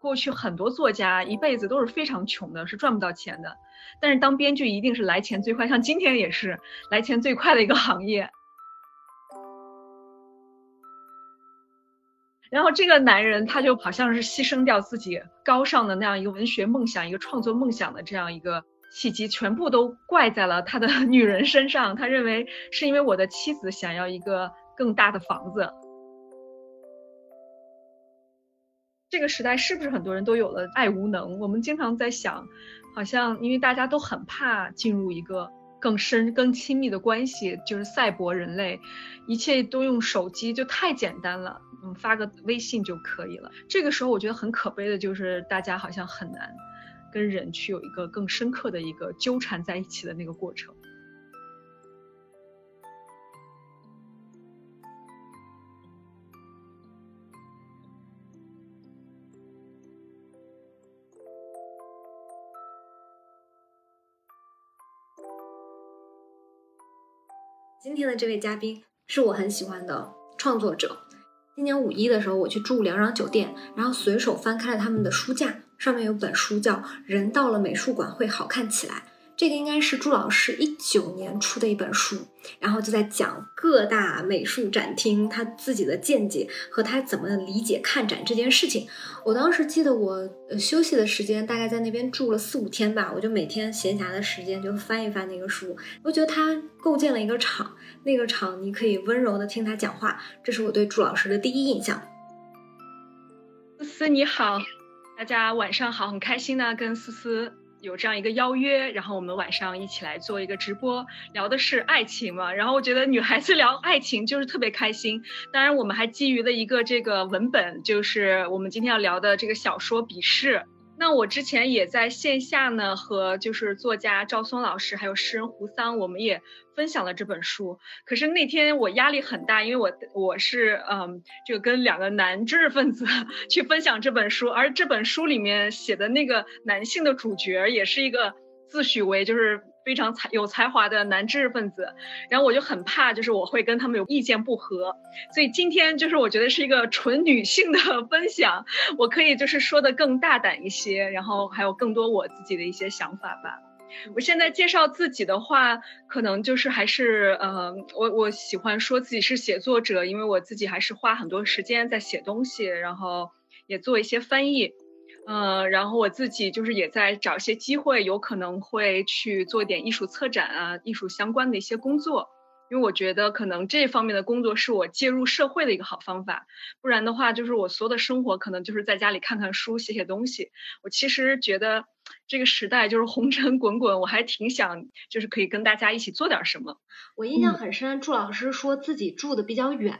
过去很多作家一辈子都是非常穷的，是赚不到钱的。但是当编剧一定是来钱最快，像今天也是来钱最快的一个行业。然后这个男人他就好像是牺牲掉自己高尚的那样一个文学梦想、一个创作梦想的这样一个契机，全部都怪在了他的 女人身上。他认为是因为我的妻子想要一个更大的房子。这个时代是不是很多人都有了爱无能？我们经常在想，好像因为大家都很怕进入一个更深、更亲密的关系，就是赛博人类，一切都用手机就太简单了，嗯，发个微信就可以了。这个时候我觉得很可悲的就是大家好像很难跟人去有一个更深刻的一个纠缠在一起的那个过程。天的这位嘉宾是我很喜欢的创作者。今年五一的时候，我去住良壤酒店，然后随手翻开了他们的书架，上面有本书叫《人到了美术馆会好看起来》。这个应该是朱老师一九年出的一本书，然后就在讲各大美术展厅他自己的见解和他怎么理解看展这件事情。我当时记得我休息的时间大概在那边住了四五天吧，我就每天闲暇的时间就翻一翻那个书。我觉得他构建了一个场，那个场你可以温柔的听他讲话，这是我对朱老师的第一印象。思思你好，大家晚上好，很开心呢跟思思。有这样一个邀约，然后我们晚上一起来做一个直播，聊的是爱情嘛。然后我觉得女孩子聊爱情就是特别开心。当然，我们还基于了一个这个文本，就是我们今天要聊的这个小说《笔试》。那我之前也在线下呢，和就是作家赵松老师，还有诗人胡桑，我们也分享了这本书。可是那天我压力很大，因为我我是嗯，就跟两个男知识分子 去分享这本书，而这本书里面写的那个男性的主角也是一个自诩为就是。非常才有才华的男知识分子，然后我就很怕，就是我会跟他们有意见不合，所以今天就是我觉得是一个纯女性的分享，我可以就是说的更大胆一些，然后还有更多我自己的一些想法吧。我现在介绍自己的话，可能就是还是呃，我我喜欢说自己是写作者，因为我自己还是花很多时间在写东西，然后也做一些翻译。嗯，然后我自己就是也在找一些机会，有可能会去做一点艺术策展啊，艺术相关的一些工作，因为我觉得可能这方面的工作是我介入社会的一个好方法。不然的话，就是我所有的生活可能就是在家里看看书、写写东西。我其实觉得这个时代就是红尘滚滚，我还挺想就是可以跟大家一起做点什么。我印象很深，祝老师说自己住的比较远，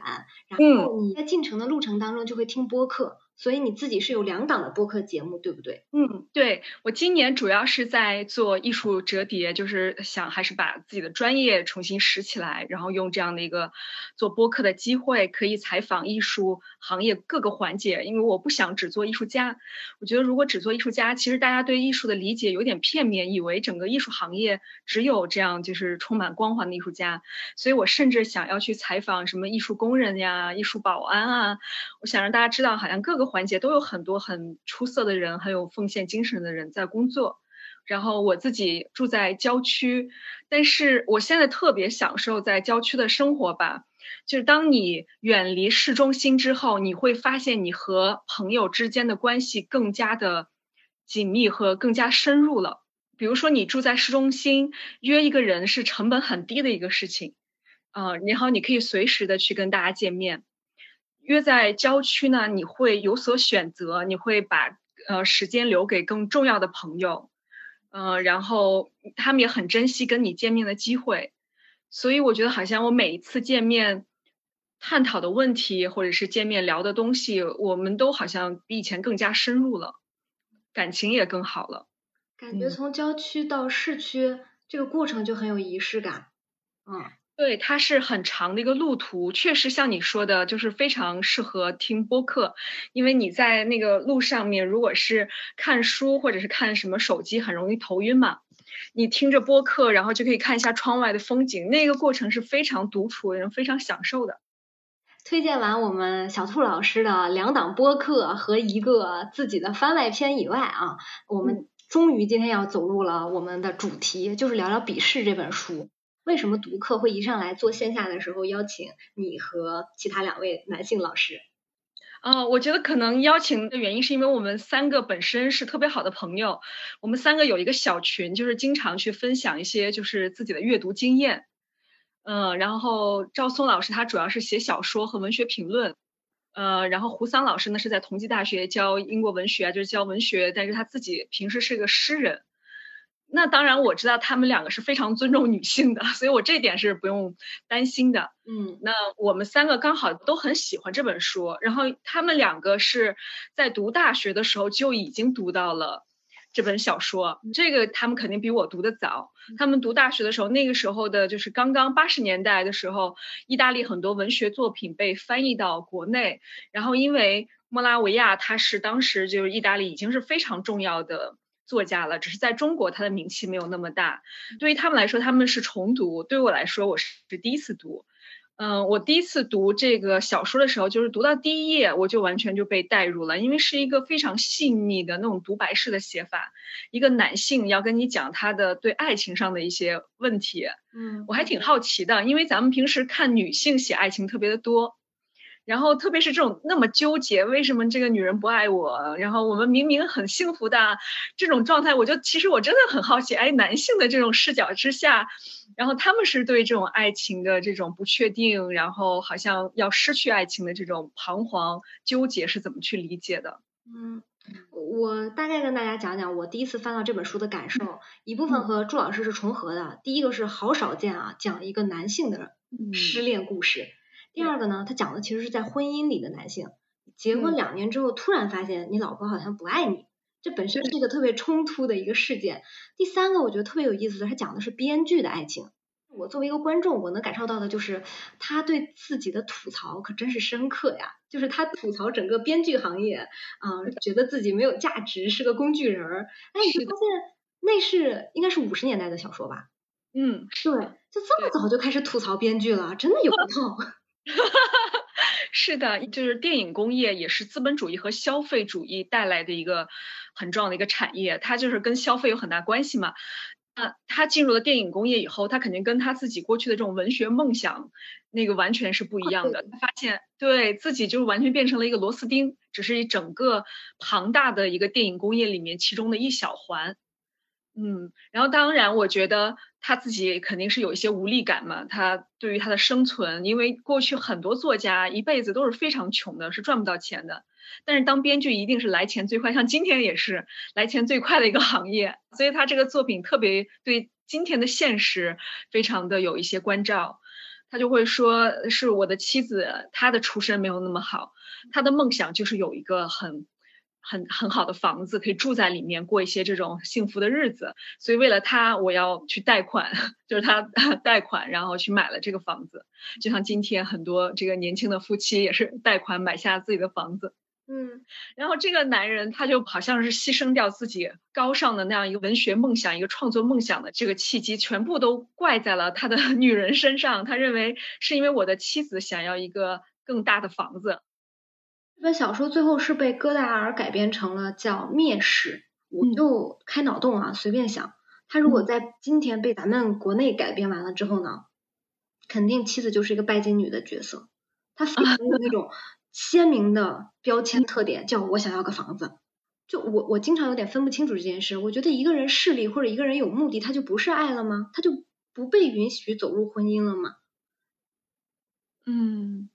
然后你在进城的路程当中就会听播客。所以你自己是有两档的播客节目，对不对？嗯，对我今年主要是在做艺术折叠，就是想还是把自己的专业重新拾起来，然后用这样的一个做播客的机会，可以采访艺术行业各个环节。因为我不想只做艺术家，我觉得如果只做艺术家，其实大家对艺术的理解有点片面，以为整个艺术行业只有这样就是充满光环的艺术家。所以我甚至想要去采访什么艺术工人呀、艺术保安啊，我想让大家知道，好像各个。环节都有很多很出色的人，很有奉献精神的人在工作。然后我自己住在郊区，但是我现在特别享受在郊区的生活吧。就是当你远离市中心之后，你会发现你和朋友之间的关系更加的紧密和更加深入了。比如说，你住在市中心，约一个人是成本很低的一个事情，啊，然后你可以随时的去跟大家见面。约在郊区呢，你会有所选择，你会把呃时间留给更重要的朋友，嗯，然后他们也很珍惜跟你见面的机会，所以我觉得好像我每一次见面探讨的问题，或者是见面聊的东西，我们都好像比以前更加深入了，感情也更好了。感觉从郊区到市区这个过程就很有仪式感，嗯。对，它是很长的一个路途，确实像你说的，就是非常适合听播客，因为你在那个路上面，如果是看书或者是看什么手机，很容易头晕嘛。你听着播客，然后就可以看一下窗外的风景，那个过程是非常独处的人非常享受的。推荐完我们小兔老师的两档播客和一个自己的番外篇以外啊，我们终于今天要走入了我们的主题，就是聊聊《笔试》这本书。为什么读客会一上来做线下的时候邀请你和其他两位男性老师？啊，我觉得可能邀请的原因是因为我们三个本身是特别好的朋友，我们三个有一个小群，就是经常去分享一些就是自己的阅读经验。嗯，然后赵松老师他主要是写小说和文学评论，呃，然后胡桑老师呢是在同济大学教英国文学啊，就是教文学，但是他自己平时是个诗人。那当然我知道他们两个是非常尊重女性的，所以我这点是不用担心的。嗯，那我们三个刚好都很喜欢这本书，然后他们两个是在读大学的时候就已经读到了。这本小说，这个他们肯定比我读的早。他们读大学的时候，那个时候的就是刚刚八十年代的时候，意大利很多文学作品被翻译到国内。然后因为莫拉维亚他是当时就是意大利已经是非常重要的作家了，只是在中国他的名气没有那么大。对于他们来说，他们是重读；对我来说，我是第一次读。嗯，我第一次读这个小说的时候，就是读到第一页，我就完全就被带入了，因为是一个非常细腻的那种独白式的写法，一个男性要跟你讲他的对爱情上的一些问题。嗯，我还挺好奇的，因为咱们平时看女性写爱情特别的多。然后，特别是这种那么纠结，为什么这个女人不爱我？然后我们明明很幸福的这种状态，我就其实我真的很好奇，哎，男性的这种视角之下，然后他们是对这种爱情的这种不确定，然后好像要失去爱情的这种彷徨纠结是怎么去理解的？嗯，我大概跟大家讲讲我第一次翻到这本书的感受，一部分和朱老师是重合的。第一个是好少见啊，讲一个男性的失恋故事。第二个呢，他讲的其实是在婚姻里的男性，结婚两年之后突然发现你老婆好像不爱你，这本身是一个特别冲突的一个事件。第三个我觉得特别有意思的，他讲的是编剧的爱情。我作为一个观众，我能感受到的就是他对自己的吐槽可真是深刻呀，就是他吐槽整个编剧行业啊，觉得自己没有价值，是个工具人儿。哎，你发现那是应该是五十年代的小说吧？嗯，对，就这么早就开始吐槽编剧了，真的有 一套。哈哈哈，是的，就是电影工业也是资本主义和消费主义带来的一个很重要的一个产业，它就是跟消费有很大关系嘛。那他进入了电影工业以后，他肯定跟他自己过去的这种文学梦想那个完全是不一样的。他发现对自己就完全变成了一个螺丝钉，只是一整个庞大的一个电影工业里面其中的一小环。嗯，然后当然，我觉得他自己肯定是有一些无力感嘛。他对于他的生存，因为过去很多作家一辈子都是非常穷的，是赚不到钱的。但是当编剧一定是来钱最快，像今天也是来钱最快的一个行业。所以他这个作品特别对今天的现实非常的有一些关照。他就会说，是我的妻子，她的出身没有那么好，她的梦想就是有一个很。很很好的房子可以住在里面过一些这种幸福的日子，所以为了他我要去贷款，就是他 贷款然后去买了这个房子，就像今天很多这个年轻的夫妻也是 贷款买下自己的房子，嗯，然后这个男人他就好像是牺牲掉自己高尚的那样一个文学梦想、一个创作梦想的这个契机，全部都怪在了他的女人身上，他认为是因为我的妻子想要一个更大的房子。这本小说最后是被戈达尔改编成了叫《蔑视》，我就开脑洞啊，随便想，他如果在今天被咱们国内改编完了之后呢，肯定妻子就是一个拜金女的角色，他非常有那种鲜明的标签特点，叫我想要个房子。就我我经常有点分不清楚这件事，我觉得一个人势力或者一个人有目的，他就不是爱了吗？他就不被允许走入婚姻了吗？嗯。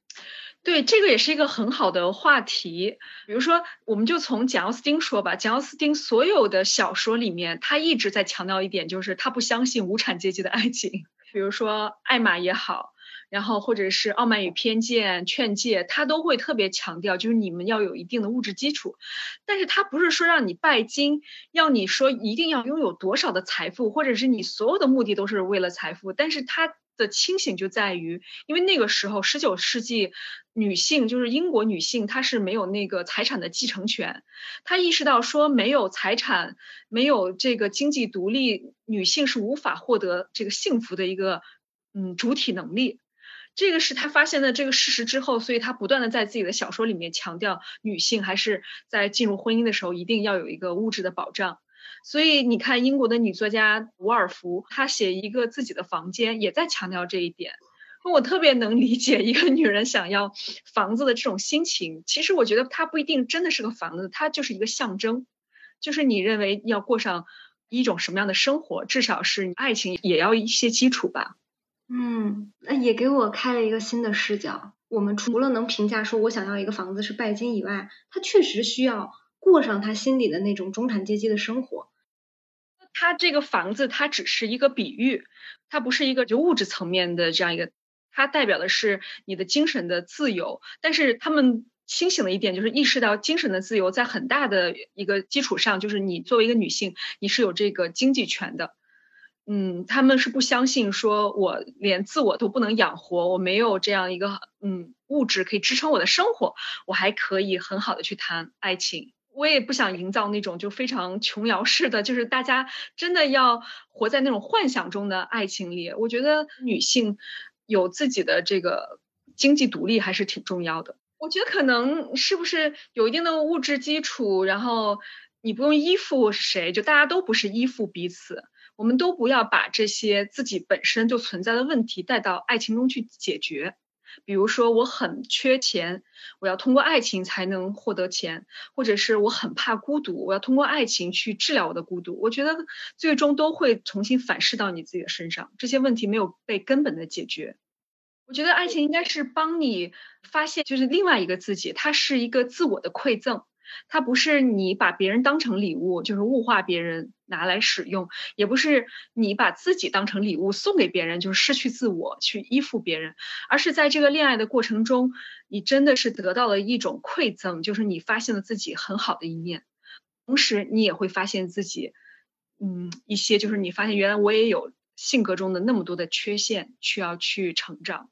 对，这个也是一个很好的话题。比如说，我们就从简奥斯汀说吧。简奥斯汀所有的小说里面，他一直在强调一点，就是他不相信无产阶级的爱情。比如说《艾玛》也好，然后或者是《傲慢与偏见》《劝诫》，他都会特别强调，就是你们要有一定的物质基础。但是他不是说让你拜金，要你说一定要拥有多少的财富，或者是你所有的目的都是为了财富。但是他的清醒就在于，因为那个时候十九世纪女性就是英国女性，她是没有那个财产的继承权。她意识到说，没有财产，没有这个经济独立，女性是无法获得这个幸福的一个嗯主体能力。这个是她发现的这个事实之后，所以她不断的在自己的小说里面强调女性还是在进入婚姻的时候一定要有一个物质的保障。所以你看，英国的女作家伍尔夫，她写一个自己的房间，也在强调这一点。我特别能理解一个女人想要房子的这种心情。其实我觉得它不一定真的是个房子，它就是一个象征，就是你认为要过上一种什么样的生活，至少是爱情也要一些基础吧。嗯，那也给我开了一个新的视角。我们除了能评价说我想要一个房子是拜金以外，他确实需要过上他心里的那种中产阶级的生活。他这个房子，它只是一个比喻，它不是一个就物质层面的这样一个，它代表的是你的精神的自由。但是他们清醒的一点就是意识到，精神的自由在很大的一个基础上，就是你作为一个女性，你是有这个经济权的。嗯，他们是不相信说我连自我都不能养活，我没有这样一个嗯物质可以支撑我的生活，我还可以很好的去谈爱情。我也不想营造那种就非常琼瑶式的，就是大家真的要活在那种幻想中的爱情里。我觉得女性有自己的这个经济独立还是挺重要的。我觉得可能是不是有一定的物质基础，然后你不用依附谁，就大家都不是依附彼此，我们都不要把这些自己本身就存在的问题带到爱情中去解决。比如说我很缺钱，我要通过爱情才能获得钱，或者是我很怕孤独，我要通过爱情去治疗我的孤独。我觉得最终都会重新反噬到你自己的身上，这些问题没有被根本的解决。我觉得爱情应该是帮你发现，就是另外一个自己，它是一个自我的馈赠。它不是你把别人当成礼物，就是物化别人拿来使用；也不是你把自己当成礼物送给别人，就是失去自我去依附别人，而是在这个恋爱的过程中，你真的是得到了一种馈赠，就是你发现了自己很好的一面，同时你也会发现自己，嗯，一些就是你发现原来我也有性格中的那么多的缺陷，需要去成长。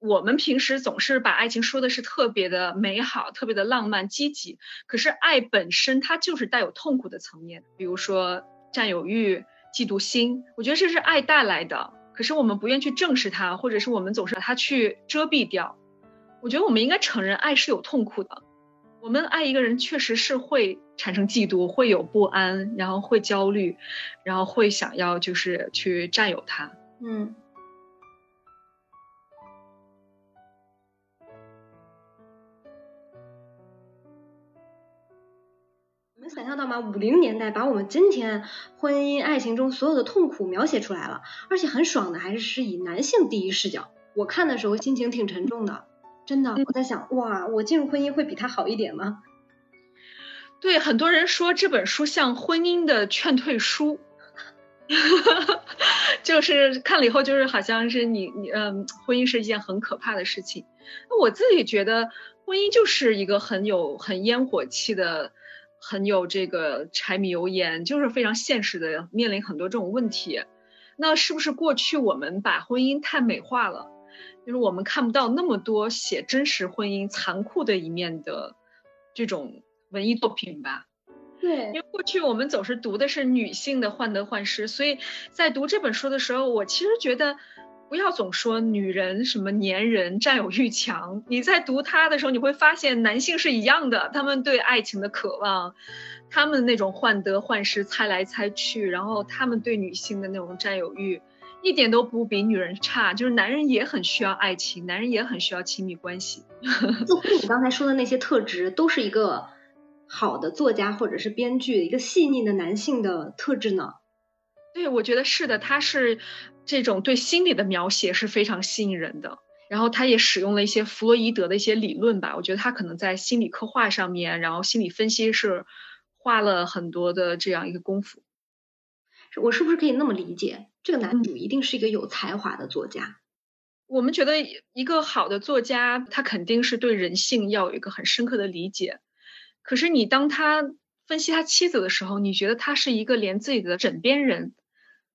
我们平时总是把爱情说的是特别的美好、特别的浪漫、积极，可是爱本身它就是带有痛苦的层面，比如说占有欲、嫉妒心，我觉得这是爱带来的，可是我们不愿去正视它，或者是我们总是把它去遮蔽掉。我觉得我们应该承认爱是有痛苦的，我们爱一个人确实是会产生嫉妒，会有不安，然后会焦虑，然后会想要就是去占有他，嗯。想象到吗？五零年代把我们今天婚姻爱情中所有的痛苦描写出来了，而且很爽的，还是是以男性第一视角。我看的时候心情挺沉重的，真的。我在想，哇，我进入婚姻会比他好一点吗？对，很多人说这本书像婚姻的劝退书，就是看了以后就是好像是你你嗯，婚姻是一件很可怕的事情。那我自己觉得婚姻就是一个很有很烟火气的。很有这个柴米油盐，就是非常现实的面临很多这种问题。那是不是过去我们把婚姻太美化了？就是我们看不到那么多写真实婚姻残酷的一面的这种文艺作品吧？对，因为过去我们总是读的是女性的患得患失，所以在读这本书的时候，我其实觉得。不要总说女人什么粘人、占有欲强。你在读他的时候，你会发现男性是一样的，他们对爱情的渴望，他们那种患得患失、猜来猜去，然后他们对女性的那种占有欲，一点都不比女人差。就是男人也很需要爱情，男人也很需要亲密关系。就你刚才说的那些特质，都是一个好的作家或者是编剧一个细腻的男性的特质呢。对，我觉得是的，他是这种对心理的描写是非常吸引人的。然后他也使用了一些弗洛伊德的一些理论吧，我觉得他可能在心理刻画上面，然后心理分析是花了很多的这样一个功夫。我是不是可以那么理解，这个男主一定是一个有才华的作家？我们觉得一个好的作家，他肯定是对人性要有一个很深刻的理解。可是你当他分析他妻子的时候，你觉得他是一个连自己的枕边人？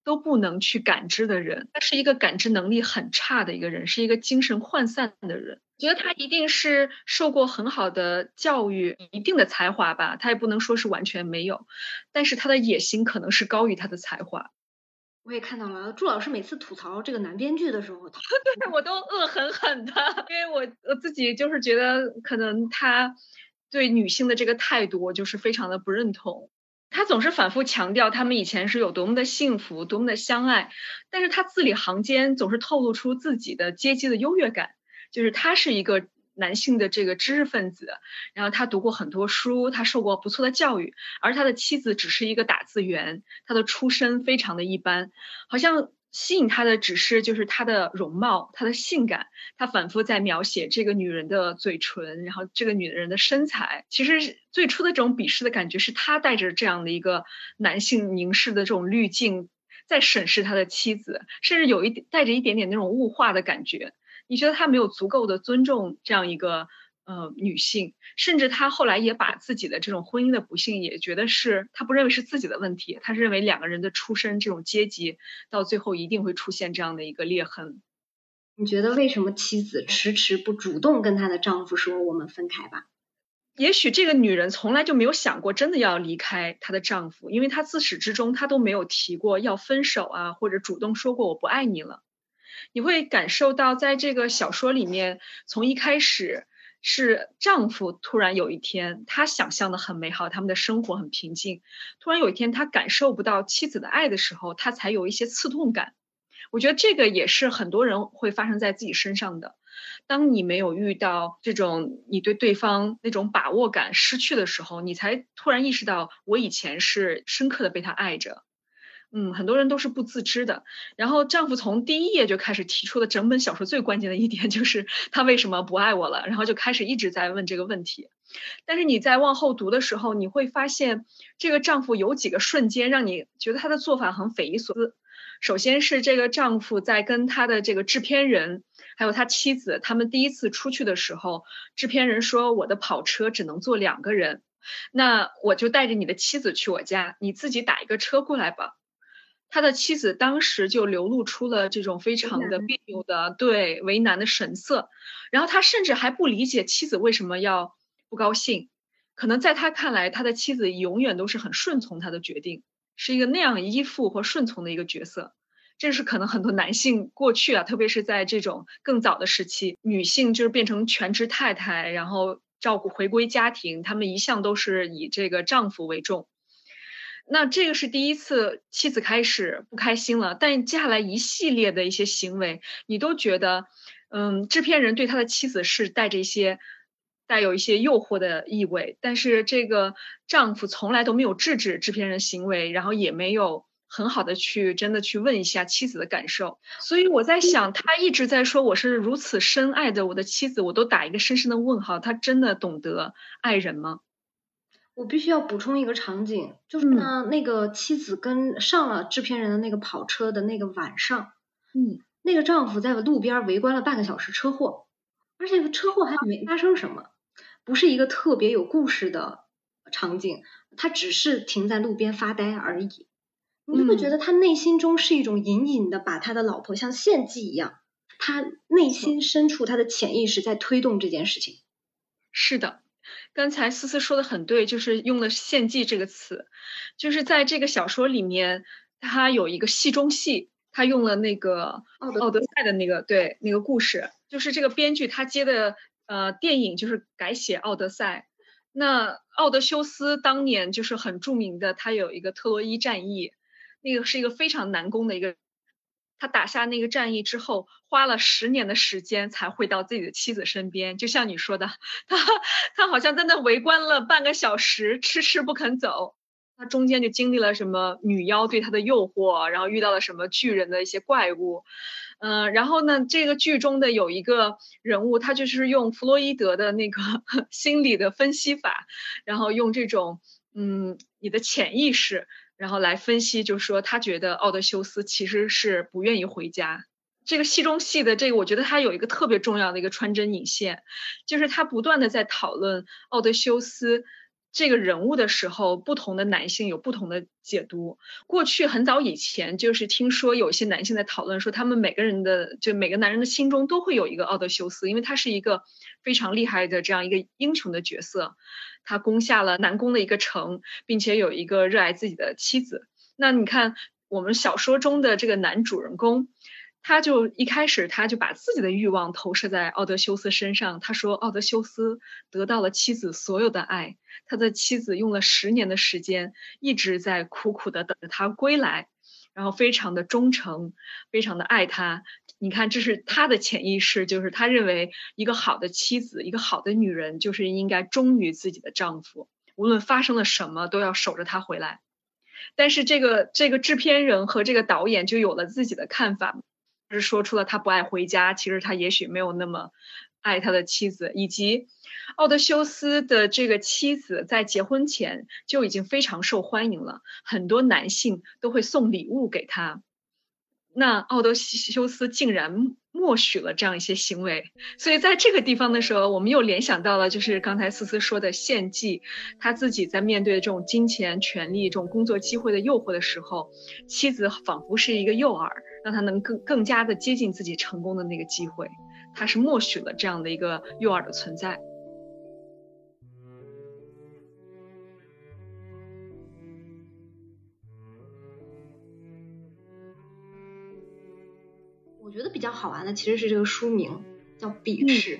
都不能去感知的人，他是一个感知能力很差的一个人，是一个精神涣散的人。觉得他一定是受过很好的教育，一定的才华吧，他也不能说是完全没有，但是他的野心可能是高于他的才华。我也看到了，祝老师每次吐槽这个男编剧的时候，对我都恶狠狠的，因为我我自己就是觉得可能他对女性的这个态度，我就是非常的不认同。他总是反复强调他们以前是有多么的幸福，多么的相爱，但是他字里行间总是透露出自己的阶级的优越感，就是他是一个。男性的这个知识分子，然后他读过很多书，他受过不错的教育，而他的妻子只是一个打字员，他的出身非常的一般，好像吸引他的只是就是他的容貌，他的性感，他反复在描写这个女人的嘴唇，然后这个女人的身材。其实最初的这种鄙视的感觉是他带着这样的一个男性凝视的这种滤镜在审视他的妻子，甚至有一点带着一点点那种物化的感觉。你觉得他没有足够的尊重这样一个呃女性，甚至她后来也把自己的这种婚姻的不幸也觉得是她不认为是自己的问题，她是认为两个人的出身这种阶级到最后一定会出现这样的一个裂痕。你觉得为什么妻子迟迟不主动跟她的丈夫说我们分开吧？也许这个女人从来就没有想过真的要离开她的丈夫，因为她自始至终她都没有提过要分手啊，或者主动说过我不爱你了。你会感受到，在这个小说里面，从一开始是丈夫突然有一天，他想象的很美好，他们的生活很平静。突然有一天，他感受不到妻子的爱的时候，他才有一些刺痛感。我觉得这个也是很多人会发生在自己身上的。当你没有遇到这种你对对方那种把握感失去的时候，你才突然意识到，我以前是深刻的被他爱着。嗯，很多人都是不自知的。然后丈夫从第一页就开始提出了整本小说最关键的一点，就是他为什么不爱我了。然后就开始一直在问这个问题。但是你在往后读的时候，你会发现这个丈夫有几个瞬间让你觉得他的做法很匪夷所思。首先是这个丈夫在跟他的这个制片人，还有他妻子，他们第一次出去的时候，制片人说我的跑车只能坐两个人，那我就带着你的妻子去我家，你自己打一个车过来吧。他的妻子当时就流露出了这种非常的别扭的对为难的神色，然后他甚至还不理解妻子为什么要不高兴，可能在他看来，他的妻子永远都是很顺从他的决定，是一个那样依附或顺从的一个角色。这是可能很多男性过去啊，特别是在这种更早的时期，女性就是变成全职太太，然后照顾回归家庭，他们一向都是以这个丈夫为重。那这个是第一次，妻子开始不开心了，但接下来一系列的一些行为，你都觉得，嗯，制片人对他的妻子是带着一些带有一些诱惑的意味，但是这个丈夫从来都没有制止制片人行为，然后也没有很好的去真的去问一下妻子的感受，所以我在想，他一直在说我是如此深爱的我的妻子，我都打一个深深的问号，他真的懂得爱人吗？我必须要补充一个场景，就是呢，那个妻子跟上了制片人的那个跑车的那个晚上，嗯，那个丈夫在路边围观了半个小时车祸，而且车祸还没发生什么，不是一个特别有故事的场景，他只是停在路边发呆而已。你就会觉得他内心中是一种隐隐的把他的老婆像献祭一样，他内心深处他的潜意识在推动这件事情。是的。刚才思思说的很对，就是用了“献祭”这个词，就是在这个小说里面，它有一个戏中戏，他用了那个《奥德赛》的那个对那个故事，就是这个编剧他接的呃电影就是改写《奥德赛》，那奥德修斯当年就是很著名的，他有一个特洛伊战役，那个是一个非常难攻的一个。他打下那个战役之后，花了十年的时间才回到自己的妻子身边。就像你说的，他他好像在那围观了半个小时，迟迟不肯走。他中间就经历了什么女妖对他的诱惑，然后遇到了什么巨人的一些怪物。嗯，然后呢，这个剧中的有一个人物，他就是用弗洛伊德的那个 心理的分析法，然后用这种嗯你的潜意识。然后来分析，就是说他觉得奥德修斯其实是不愿意回家。这个戏中戏的这个，我觉得他有一个特别重要的一个穿针引线，就是他不断的在讨论奥德修斯这个人物的时候，不同的男性有不同的解读。过去很早以前，就是听说有些男性在讨论说，他们每个人的就每个男人的心中都会有一个奥德修斯，因为他是一个非常厉害的这样一个英雄的角色。他攻下了南宫的一个城，并且有一个热爱自己的妻子。那你看，我们小说中的这个男主人公。他就一开始他就把自己的欲望投射在奥德修斯身上。他说，奥德修斯得到了妻子所有的爱，他的妻子用了十年的时间一直在苦苦的等着他归来，然后非常的忠诚，非常的爱他。你看，这是他的潜意识，就是他认为一个好的妻子，一个好的女人，就是应该忠于自己的丈夫，无论发生了什么都要守着他回来。但是这个这个制片人和这个导演就有了自己的看法。是说出了他不爱回家，其实他也许没有那么爱他的妻子，以及奥德修斯的这个妻子在结婚前就已经非常受欢迎了，很多男性都会送礼物给他。那奥德修斯竟然默许了这样一些行为，所以在这个地方的时候，我们又联想到了就是刚才思思说的献祭，他自己在面对这种金钱、权力、这种工作机会的诱惑的时候，妻子仿佛是一个诱饵。让他能更更加的接近自己成功的那个机会，他是默许了这样的一个诱饵的存在。我觉得比较好玩的其实是这个书名叫《鄙视》。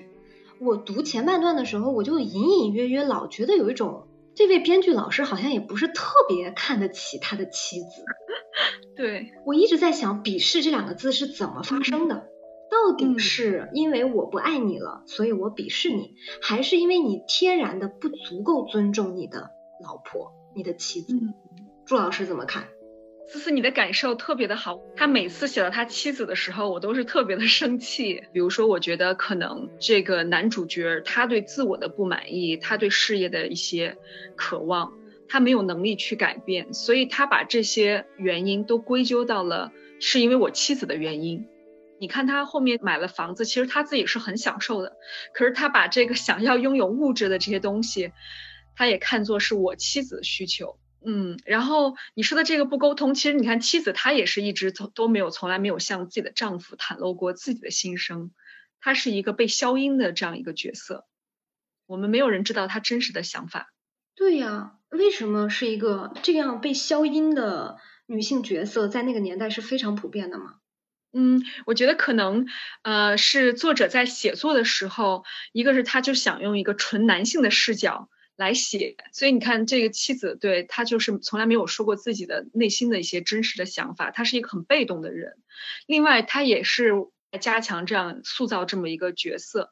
我读前半段的时候，我就隐隐约约老觉得有一种，这位编剧老师好像也不是特别看得起他的妻子。对我一直在想，鄙视这两个字是怎么发生的？到底是因为我不爱你了，所以我鄙视你，还是因为你天然的不足够尊重你的老婆、你的妻子？朱老师怎么看？思思，你的感受特别的好。他每次写到他妻子的时候，我都是特别的生气。比如说，我觉得可能这个男主角他对自我的不满意，他对事业的一些渴望。他没有能力去改变，所以他把这些原因都归咎到了是因为我妻子的原因。你看他后面买了房子，其实他自己是很享受的，可是他把这个想要拥有物质的这些东西，他也看作是我妻子的需求。嗯，然后你说的这个不沟通，其实你看妻子她也是一直从都没有从来没有向自己的丈夫袒露过自己的心声，她是一个被消音的这样一个角色，我们没有人知道她真实的想法。对呀。为什么是一个这样被消音的女性角色，在那个年代是非常普遍的吗？嗯，我觉得可能呃是作者在写作的时候，一个是他就想用一个纯男性的视角来写，所以你看这个妻子对他就是从来没有说过自己的内心的一些真实的想法，他是一个很被动的人。另外，他也是加强这样塑造这么一个角色，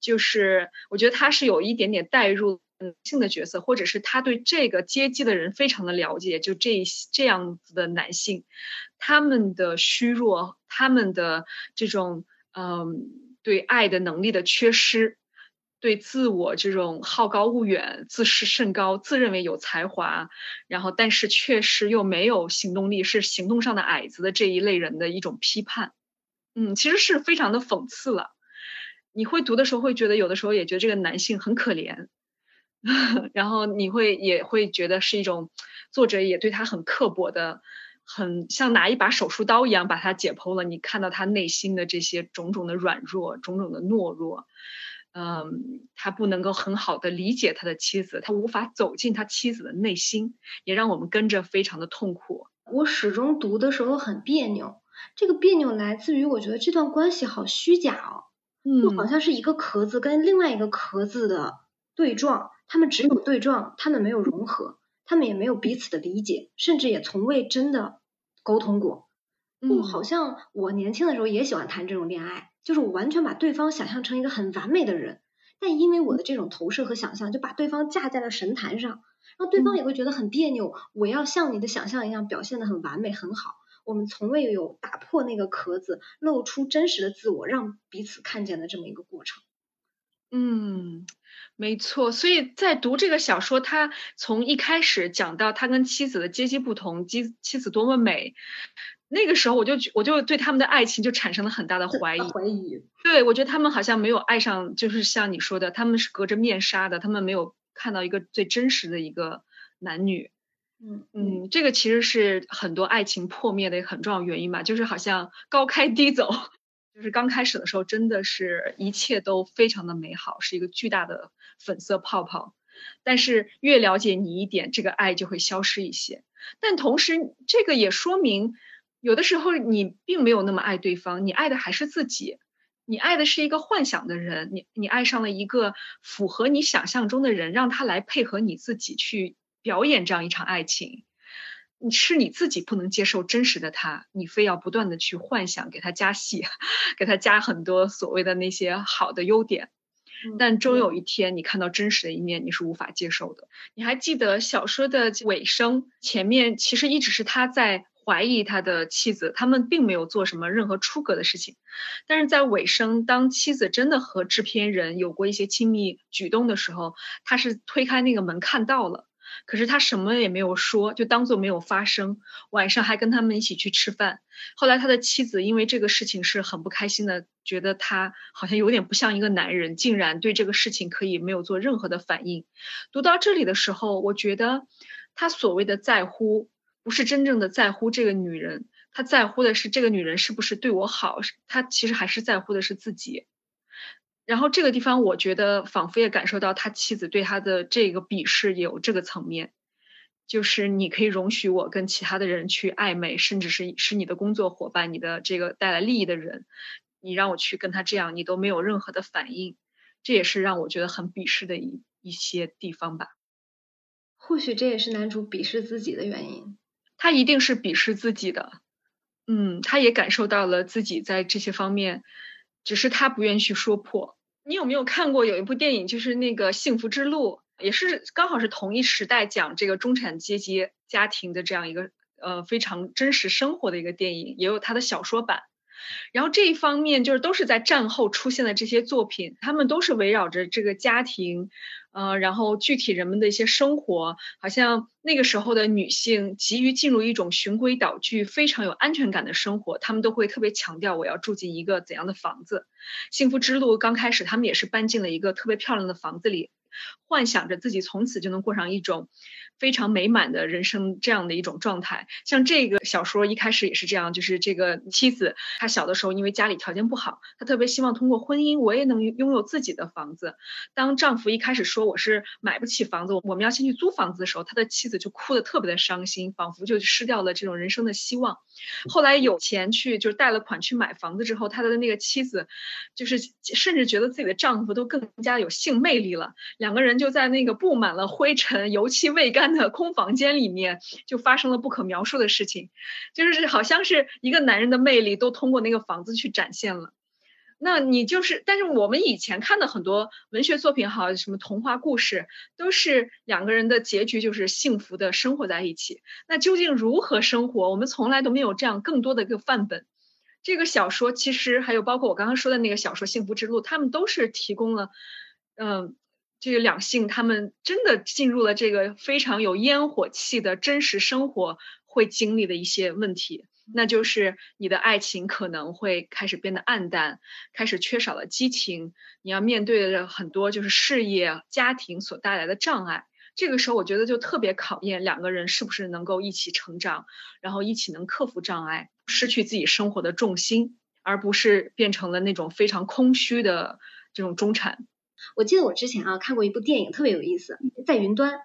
就是我觉得他是有一点点代入。性的角色，或者是他对这个阶级的人非常的了解，就这这样子的男性，他们的虚弱，他们的这种嗯对爱的能力的缺失，对自我这种好高骛远、自视甚高、自认为有才华，然后但是确实又没有行动力，是行动上的矮子的这一类人的一种批判，嗯，其实是非常的讽刺了。你会读的时候会觉得，有的时候也觉得这个男性很可怜。然后你会也会觉得是一种作者也对他很刻薄的，很像拿一把手术刀一样把他解剖了。你看到他内心的这些种种的软弱，种种的懦弱，嗯，他不能够很好的理解他的妻子，他无法走进他妻子的内心，也让我们跟着非常的痛苦。我始终读的时候很别扭，这个别扭来自于我觉得这段关系好虚假哦，就好像是一个壳子跟另外一个壳子的对撞。他们只有对撞，他们没有融合，他们也没有彼此的理解，甚至也从未真的沟通过。嗯，好像我年轻的时候也喜欢谈这种恋爱，就是我完全把对方想象成一个很完美的人，但因为我的这种投射和想象，就把对方架在了神坛上，然后对方也会觉得很别扭。我要像你的想象一样表现的很完美很好，我们从未有打破那个壳子，露出真实的自我，让彼此看见的这么一个过程。嗯。没错，所以在读这个小说，他从一开始讲到他跟妻子的阶级不同，妻妻子多么美，那个时候我就我就对他们的爱情就产生了很大的怀疑。怀疑。对，我觉得他们好像没有爱上，就是像你说的，他们是隔着面纱的，他们没有看到一个最真实的一个男女。嗯嗯，这个其实是很多爱情破灭的很重要原因吧，就是好像高开低走。就是刚开始的时候，真的是一切都非常的美好，是一个巨大的。粉色泡泡，但是越了解你一点，这个爱就会消失一些。但同时这个也说明，有的时候你并没有那么爱对方，你爱的还是自己，你爱的是一个幻想的人，你你爱上了一个符合你想象中的人，让他来配合你自己去表演这样一场爱情。你是你自己不能接受真实的他，你非要不断的去幻想，给他加戏，给他加很多所谓的那些好的优点，但终有一天你看到真实的一面，你是无法接受的。你还记得小说的尾声，前面其实一直是他在怀疑他的妻子，他们并没有做什么任何出格的事情，但是在尾声，当妻子真的和制片人有过一些亲密举动的时候，他是推开那个门看到了。可是他什么也没有说，就当做没有发生。晚上还跟他们一起去吃饭。后来他的妻子因为这个事情是很不开心的，觉得他好像有点不像一个男人，竟然对这个事情可以没有做任何的反应。读到这里的时候，我觉得他所谓的在乎，不是真正的在乎这个女人，他在乎的是这个女人是不是对我好，他其实还是在乎的是自己。然后这个地方，我觉得仿佛也感受到他妻子对他的这个鄙视有这个层面，就是你可以容许我跟其他的人去暧昧，甚至是是你的工作伙伴、你的这个带来利益的人，你让我去跟他这样，你都没有任何的反应，这也是让我觉得很鄙视的一一些地方吧。或许这也是男主鄙视自己的原因，他一定是鄙视自己的，嗯，他也感受到了自己在这些方面。只是他不愿意去说破。你有没有看过有一部电影，就是那个《幸福之路》，也是刚好是同一时代讲这个中产阶级家庭的这样一个呃非常真实生活的一个电影，也有他的小说版。然后这一方面就是都是在战后出现的这些作品，他们都是围绕着这个家庭。呃，然后具体人们的一些生活，好像那个时候的女性急于进入一种循规蹈矩、非常有安全感的生活，她们都会特别强调我要住进一个怎样的房子。幸福之路刚开始，他们也是搬进了一个特别漂亮的房子里。幻想着自己从此就能过上一种非常美满的人生，这样的一种状态。像这个小说一开始也是这样，就是这个妻子，她小的时候因为家里条件不好，她特别希望通过婚姻，我也能拥有自己的房子。当丈夫一开始说我是买不起房子，我们要先去租房子的时候，他的妻子就哭得特别的伤心，仿佛就失掉了这种人生的希望。后来有钱去，就是贷了款去买房子之后，他的那个妻子，就是甚至觉得自己的丈夫都更加有性魅力了。两个人就在那个布满了灰尘、油漆未干的空房间里面，就发生了不可描述的事情，就是好像是一个男人的魅力都通过那个房子去展现了。那你就是，但是我们以前看的很多文学作品，好什么童话故事，都是两个人的结局就是幸福的生活在一起。那究竟如何生活？我们从来都没有这样更多的一个范本。这个小说其实还有包括我刚刚说的那个小说《幸福之路》，他们都是提供了，嗯。这个两性，他们真的进入了这个非常有烟火气的真实生活会经历的一些问题，那就是你的爱情可能会开始变得暗淡，开始缺少了激情，你要面对的很多就是事业、家庭所带来的障碍。这个时候，我觉得就特别考验两个人是不是能够一起成长，然后一起能克服障碍，失去自己生活的重心，而不是变成了那种非常空虚的这种中产。我记得我之前啊看过一部电影，特别有意思，在云端。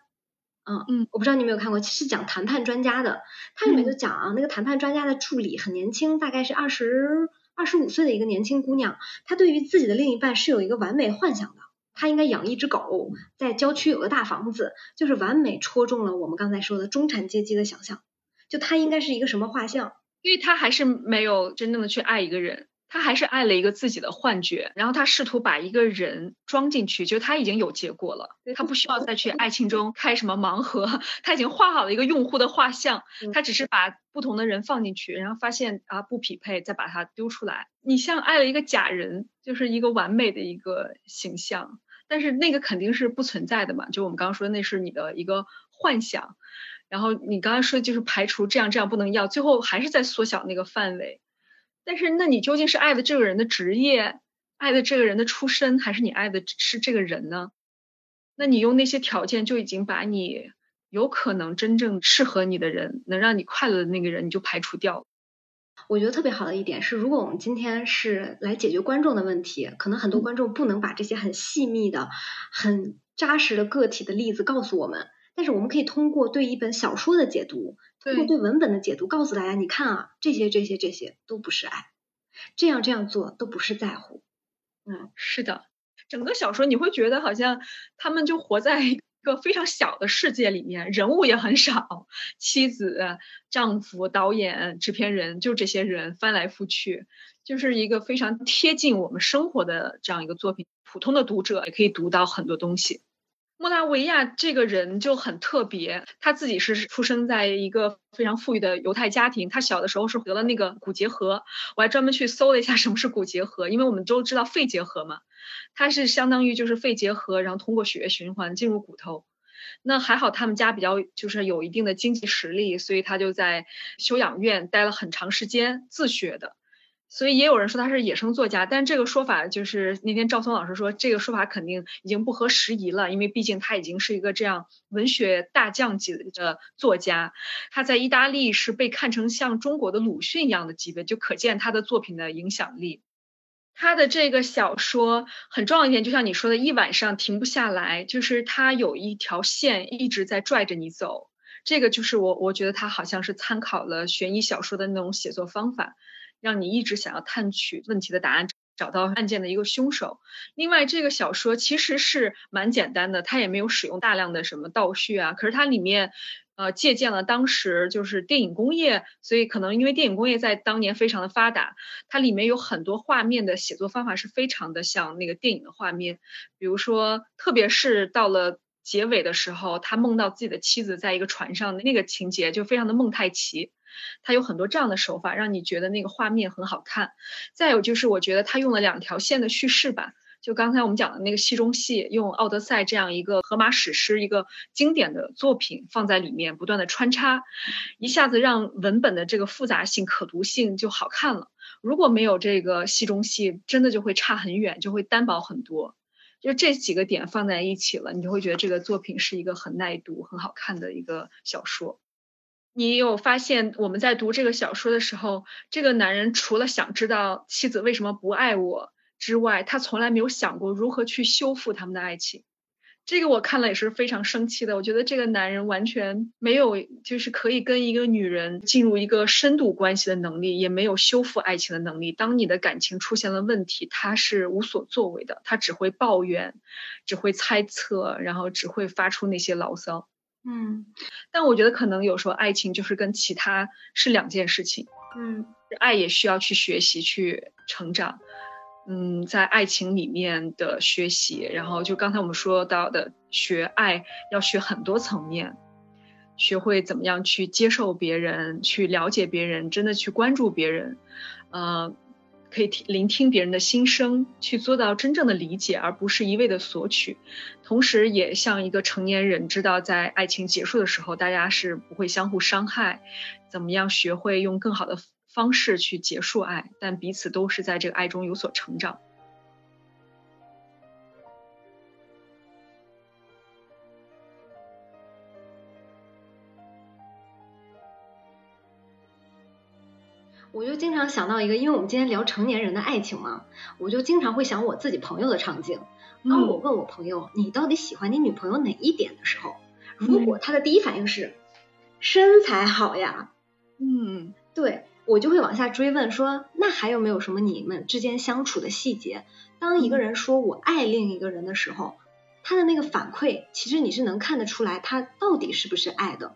嗯嗯，我不知道你有没有看过，是讲谈判专家的。它里面就讲啊，那个谈判专家的助理很年轻，大概是二十二十五岁的一个年轻姑娘。她对于自己的另一半是有一个完美幻想的，她应该养一只狗，在郊区有个大房子，就是完美戳中了我们刚才说的中产阶级的想象。就她应该是一个什么画像？因为她还是没有真正的去爱一个人。他还是爱了一个自己的幻觉，然后他试图把一个人装进去，就他已经有结果了，他不需要再去爱情中开什么盲盒，他已经画好了一个用户的画像，他只是把不同的人放进去，然后发现啊不匹配，再把它丢出来。你像爱了一个假人，就是一个完美的一个形象，但是那个肯定是不存在的嘛，就我们刚刚说的那是你的一个幻想，然后你刚刚说就是排除这样这样不能要，最后还是在缩小那个范围。但是，那你究竟是爱的这个人的职业，爱的这个人的出身，还是你爱的是这个人呢？那你用那些条件就已经把你有可能真正适合你的人，能让你快乐的那个人，你就排除掉了。我觉得特别好的一点是，如果我们今天是来解决观众的问题，可能很多观众不能把这些很细密的、很扎实的个体的例子告诉我们。但是我们可以通过对一本小说的解读，通过对文本的解读，告诉大家，你看啊，这些这些这些都不是爱，这样这样做都不是在乎。嗯，是的，整个小说你会觉得好像他们就活在一个非常小的世界里面，人物也很少，妻子、丈夫、导演、制片人，就这些人翻来覆去，就是一个非常贴近我们生活的这样一个作品。普通的读者也可以读到很多东西。莫拉维亚这个人就很特别，他自己是出生在一个非常富裕的犹太家庭。他小的时候是得了那个骨结核，我还专门去搜了一下什么是骨结核，因为我们都知道肺结核嘛，它是相当于就是肺结核，然后通过血液循环进入骨头。那还好他们家比较就是有一定的经济实力，所以他就在休养院待了很长时间自学的。所以也有人说他是野生作家，但这个说法就是那天赵松老师说这个说法肯定已经不合时宜了，因为毕竟他已经是一个这样文学大将级的作家，他在意大利是被看成像中国的鲁迅一样的级别，就可见他的作品的影响力。他的这个小说很重要一点，就像你说的，一晚上停不下来，就是他有一条线一直在拽着你走。这个就是我我觉得他好像是参考了悬疑小说的那种写作方法。让你一直想要探取问题的答案，找到案件的一个凶手。另外，这个小说其实是蛮简单的，它也没有使用大量的什么倒叙啊。可是它里面，呃，借鉴了当时就是电影工业，所以可能因为电影工业在当年非常的发达，它里面有很多画面的写作方法是非常的像那个电影的画面。比如说，特别是到了结尾的时候，他梦到自己的妻子在一个船上那个情节，就非常的蒙太奇。它有很多这样的手法，让你觉得那个画面很好看。再有就是，我觉得他用了两条线的叙事吧，就刚才我们讲的那个戏中戏，用《奥德赛》这样一个荷马史诗、一个经典的作品放在里面，不断的穿插，一下子让文本的这个复杂性、可读性就好看了。如果没有这个戏中戏，真的就会差很远，就会单薄很多。就这几个点放在一起了，你就会觉得这个作品是一个很耐读、很好看的一个小说。你有发现我们在读这个小说的时候，这个男人除了想知道妻子为什么不爱我之外，他从来没有想过如何去修复他们的爱情。这个我看了也是非常生气的。我觉得这个男人完全没有就是可以跟一个女人进入一个深度关系的能力，也没有修复爱情的能力。当你的感情出现了问题，他是无所作为的，他只会抱怨，只会猜测，然后只会发出那些牢骚。嗯，但我觉得可能有时候爱情就是跟其他是两件事情。嗯，爱也需要去学习去成长。嗯，在爱情里面的学习，然后就刚才我们说到的学爱，要学很多层面，学会怎么样去接受别人，去了解别人，真的去关注别人，呃。可以听聆听别人的心声，去做到真正的理解，而不是一味的索取。同时，也像一个成年人，知道在爱情结束的时候，大家是不会相互伤害。怎么样学会用更好的方式去结束爱，但彼此都是在这个爱中有所成长。常想到一个，因为我们今天聊成年人的爱情嘛，我就经常会想我自己朋友的场景。当我问我朋友你到底喜欢你女朋友哪一点的时候，如果他的第一反应是身材好呀，嗯，对我就会往下追问说，那还有没有什么你们之间相处的细节？当一个人说我爱另一个人的时候，他的那个反馈，其实你是能看得出来他到底是不是爱的。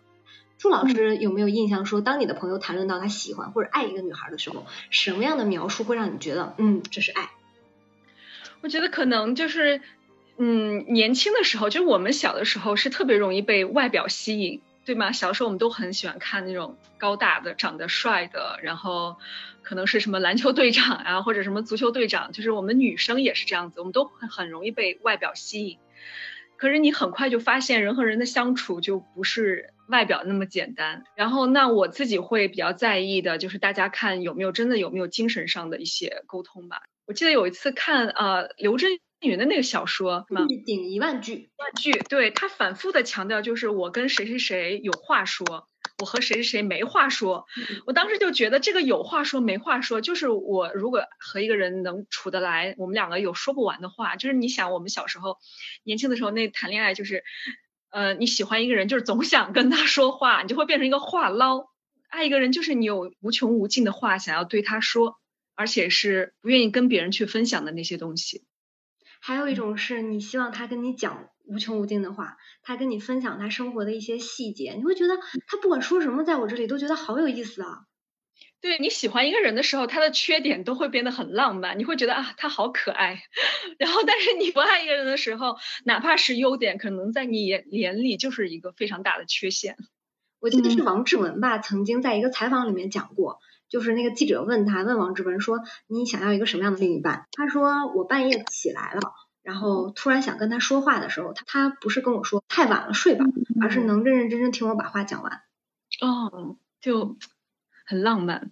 朱老师有没有印象说，当你的朋友谈论到他喜欢或者爱一个女孩的时候，什么样的描述会让你觉得，嗯，这是爱？我觉得可能就是，嗯，年轻的时候，就是我们小的时候是特别容易被外表吸引，对吗？小时候我们都很喜欢看那种高大的、长得帅的，然后可能是什么篮球队长啊，或者什么足球队长，就是我们女生也是这样子，我们都很很容易被外表吸引。可是你很快就发现，人和人的相处就不是外表那么简单。然后，那我自己会比较在意的就是大家看有没有真的有没有精神上的一些沟通吧。我记得有一次看呃刘震云的那个小说，一顶一万句，万句，对他反复的强调就是我跟谁谁谁有话说。我和谁谁谁没话说，我当时就觉得这个有话说没话说，就是我如果和一个人能处得来，我们两个有说不完的话。就是你想，我们小时候年轻的时候那谈恋爱就是，呃，你喜欢一个人，就是总想跟他说话，你就会变成一个话唠。爱一个人，就是你有无穷无尽的话想要对他说，而且是不愿意跟别人去分享的那些东西。还有一种是你希望他跟你讲无穷无尽的话，他跟你分享他生活的一些细节，你会觉得他不管说什么，在我这里都觉得好有意思啊。对你喜欢一个人的时候，他的缺点都会变得很浪漫，你会觉得啊，他好可爱。然后，但是你不爱一个人的时候，哪怕是优点，可能在你眼眼里就是一个非常大的缺陷。我记得是王志文吧，曾经在一个采访里面讲过，就是那个记者问他，问王志文说：“你想要一个什么样的另一半？”他说：“我半夜起来了，然后突然想跟他说话的时候，他他不是跟我说太晚了睡吧，而是能认认真真听我把话讲完。”哦，就。很浪漫，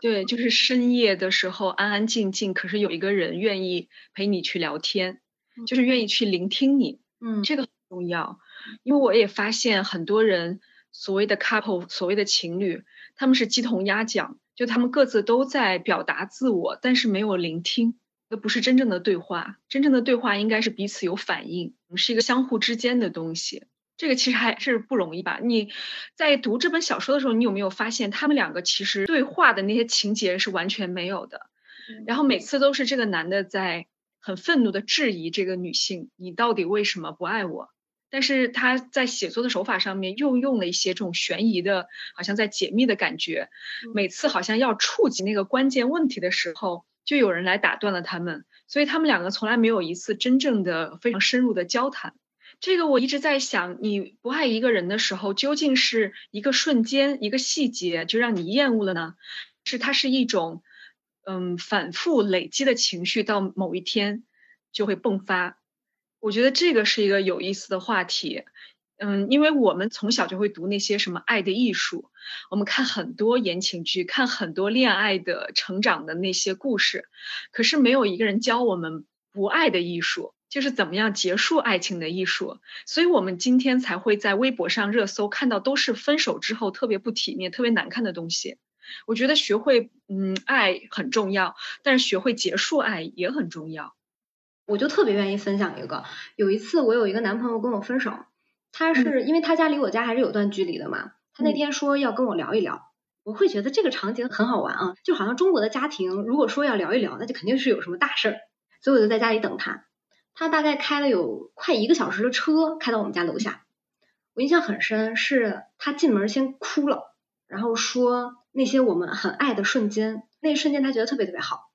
对，就是深夜的时候安安静静，可是有一个人愿意陪你去聊天，就是愿意去聆听你，嗯，这个很重要。因为我也发现很多人所谓的 couple，所谓的情侣，他们是鸡同鸭讲，就他们各自都在表达自我，但是没有聆听，那不是真正的对话。真正的对话应该是彼此有反应，是一个相互之间的东西。这个其实还是不容易吧？你在读这本小说的时候，你有没有发现他们两个其实对话的那些情节是完全没有的？然后每次都是这个男的在很愤怒的质疑这个女性：“你到底为什么不爱我？”但是他在写作的手法上面又用了一些这种悬疑的，好像在解密的感觉。每次好像要触及那个关键问题的时候，就有人来打断了他们，所以他们两个从来没有一次真正的非常深入的交谈。这个我一直在想，你不爱一个人的时候，究竟是一个瞬间、一个细节就让你厌恶了呢？是它是一种，嗯，反复累积的情绪，到某一天就会迸发。我觉得这个是一个有意思的话题。嗯，因为我们从小就会读那些什么爱的艺术，我们看很多言情剧，看很多恋爱的成长的那些故事，可是没有一个人教我们不爱的艺术。就是怎么样结束爱情的艺术，所以我们今天才会在微博上热搜看到都是分手之后特别不体面、特别难看的东西。我觉得学会嗯爱很重要，但是学会结束爱也很重要。我就特别愿意分享一个，有一次我有一个男朋友跟我分手，他是因为他家离我家还是有段距离的嘛，他那天说要跟我聊一聊，我会觉得这个场景很好玩啊，就好像中国的家庭如果说要聊一聊，那就肯定是有什么大事儿，所以我就在家里等他。他大概开了有快一个小时的车，开到我们家楼下。我印象很深，是他进门先哭了，然后说那些我们很爱的瞬间，那一瞬间他觉得特别特别好。